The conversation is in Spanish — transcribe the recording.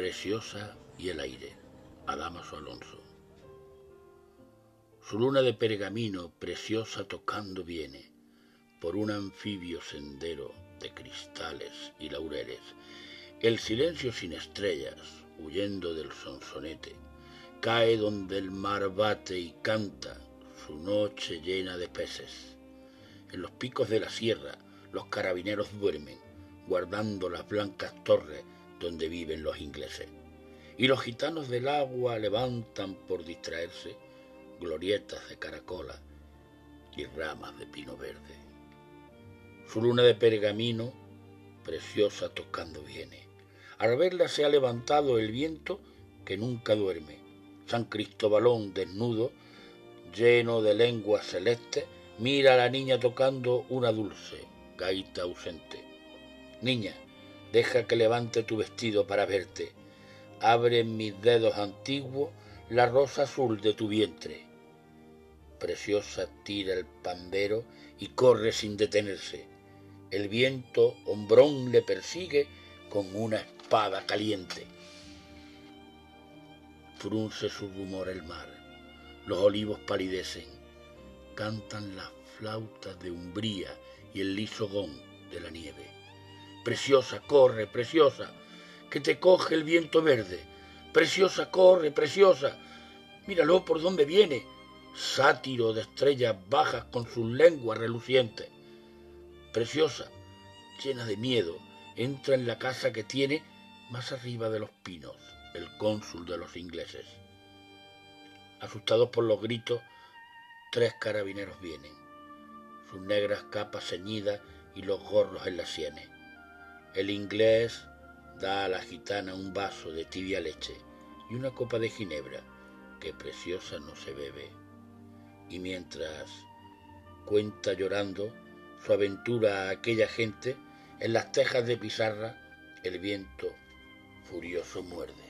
Preciosa y el aire, Adamaso Alonso. Su luna de pergamino preciosa tocando viene por un anfibio sendero de cristales y laureles. El silencio sin estrellas, huyendo del sonsonete, cae donde el mar bate y canta su noche llena de peces. En los picos de la sierra los carabineros duermen, guardando las blancas torres donde viven los ingleses. Y los gitanos del agua levantan por distraerse glorietas de caracola y ramas de pino verde. Su luna de pergamino, preciosa tocando viene. Al verla se ha levantado el viento que nunca duerme. San Cristobalón desnudo, lleno de lengua celeste, mira a la niña tocando una dulce gaita ausente. Niña, deja que levante tu vestido para verte. Abre en mis dedos antiguos la rosa azul de tu vientre. Preciosa tira el pandero y corre sin detenerse. El viento hombrón le persigue con una espada caliente. Frunce su rumor el mar, los olivos palidecen, cantan las flautas de umbría y el liso de la nieve. Preciosa, corre, preciosa, que te coge el viento verde. Preciosa, corre, preciosa, míralo por dónde viene, sátiro de estrellas bajas con sus lenguas relucientes. Preciosa, llena de miedo, entra en la casa que tiene más arriba de los pinos, el cónsul de los ingleses. Asustados por los gritos, tres carabineros vienen sus negras capas ceñidas y los gorros en las sienes. El inglés da a la gitana un vaso de tibia leche y una copa de ginebra que preciosa no se bebe. Y mientras cuenta llorando su aventura a aquella gente, en las tejas de pizarra el viento furioso muerde.